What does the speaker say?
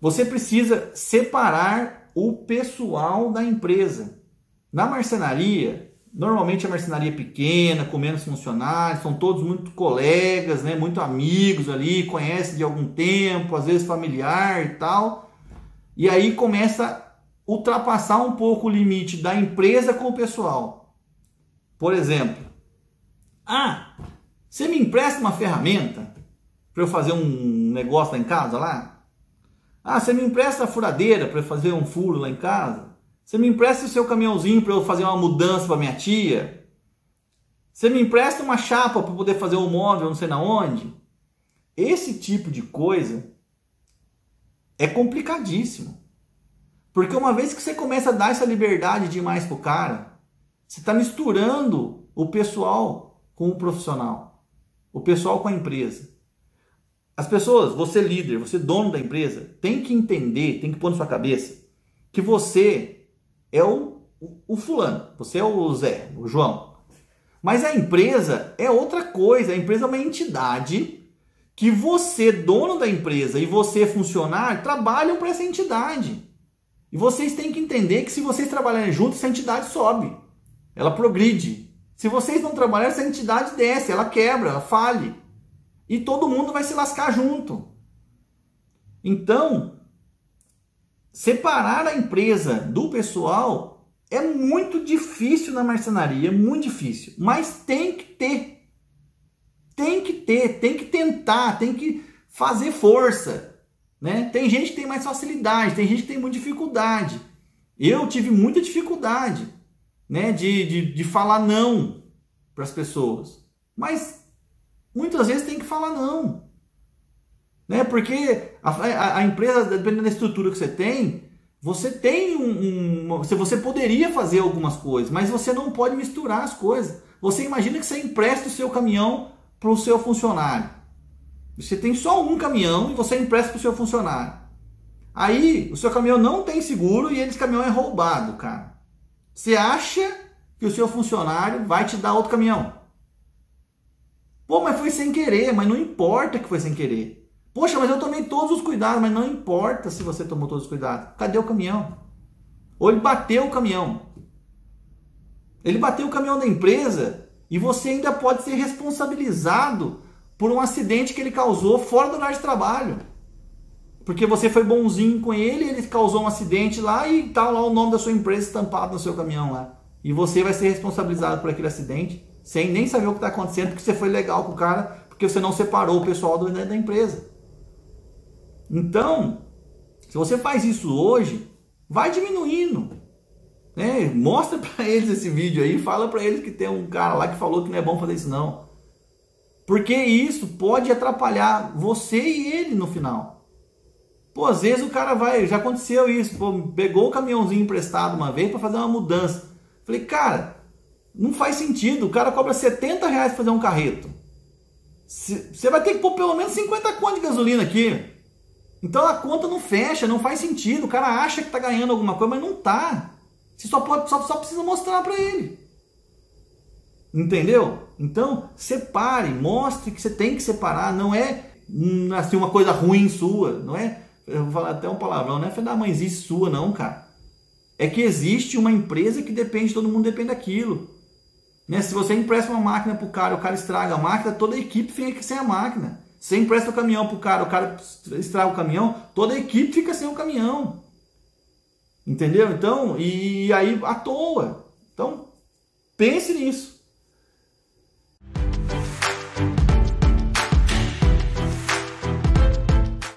Você precisa separar o pessoal da empresa. Na marcenaria, normalmente a marcenaria é pequena, com menos funcionários, são todos muito colegas, né, muito amigos ali, conhecem de algum tempo, às vezes familiar e tal. E aí começa a ultrapassar um pouco o limite da empresa com o pessoal. Por exemplo, ah, você me empresta uma ferramenta para eu fazer um negócio lá em casa lá? Ah, você me empresta a furadeira para fazer um furo lá em casa? Você me empresta o seu caminhãozinho para eu fazer uma mudança para minha tia? Você me empresta uma chapa para poder fazer um móvel não sei na onde? Esse tipo de coisa é complicadíssimo. Porque uma vez que você começa a dar essa liberdade de ir mais pro cara, você está misturando o pessoal com o profissional, o pessoal com a empresa. As pessoas, você líder, você dono da empresa, tem que entender, tem que pôr na sua cabeça que você é o, o, o fulano, você é o Zé, o João. Mas a empresa é outra coisa, a empresa é uma entidade que você, dono da empresa, e você, funcionário, trabalham para essa entidade. E vocês têm que entender que se vocês trabalharem juntos, essa entidade sobe, ela progride. Se vocês não trabalharem, essa entidade desce, ela quebra, ela fale. E todo mundo vai se lascar junto. Então, separar a empresa do pessoal é muito difícil na marcenaria, muito difícil. Mas tem que ter. Tem que ter, tem que tentar, tem que fazer força. Né? Tem gente que tem mais facilidade, tem gente que tem muita dificuldade. Eu tive muita dificuldade né, de, de, de falar não para as pessoas. Mas muitas vezes tem que falar não. Né? Porque a, a, a, empresa, dependendo da estrutura que você tem, você tem um, um, Você poderia fazer algumas coisas, mas você não pode misturar as coisas. Você imagina que você empresta o seu caminhão para o seu funcionário. Você tem só um caminhão e você empresta para o seu funcionário. Aí o seu caminhão não tem seguro e esse caminhão é roubado, cara. Você acha que o seu funcionário vai te dar outro caminhão? Pô, mas foi sem querer, mas não importa que foi sem querer. Poxa, mas eu tomei todos os cuidados, mas não importa se você tomou todos os cuidados. Cadê o caminhão? Ou ele bateu o caminhão. Ele bateu o caminhão da empresa e você ainda pode ser responsabilizado por um acidente que ele causou fora do horário de trabalho. Porque você foi bonzinho com ele, ele causou um acidente lá e tá lá o nome da sua empresa estampado no seu caminhão lá. E você vai ser responsabilizado por aquele acidente sem nem saber o que está acontecendo, porque você foi legal com o cara, porque você não separou o pessoal do, da empresa. Então, se você faz isso hoje, vai diminuindo. Né? Mostra para eles esse vídeo aí, fala para eles que tem um cara lá que falou que não é bom fazer isso não. Porque isso pode atrapalhar você e ele no final. Pô, às vezes o cara vai, já aconteceu isso, pô, pegou o caminhãozinho emprestado uma vez para fazer uma mudança. Falei, cara, não faz sentido. O cara cobra 70 reais para fazer um carreto. Você vai ter que pôr pelo menos 50 conto de gasolina aqui. Então a conta não fecha, não faz sentido. O cara acha que está ganhando alguma coisa, mas não está. Você só, pode, só, só precisa mostrar para ele. Entendeu? Então, separe, mostre que você tem que separar. Não é hum, assim uma coisa ruim sua. Não é, eu vou falar até um palavrão, não é da mãezinha sua, não, cara. É que existe uma empresa que depende, todo mundo depende daquilo. Né? Se você empresta uma máquina para o cara, o cara estraga a máquina, toda a equipe fica sem a máquina. Se empresta o caminhão para o cara, o cara estraga o caminhão, toda a equipe fica sem o caminhão. Entendeu? Então, e aí à toa. Então, pense nisso.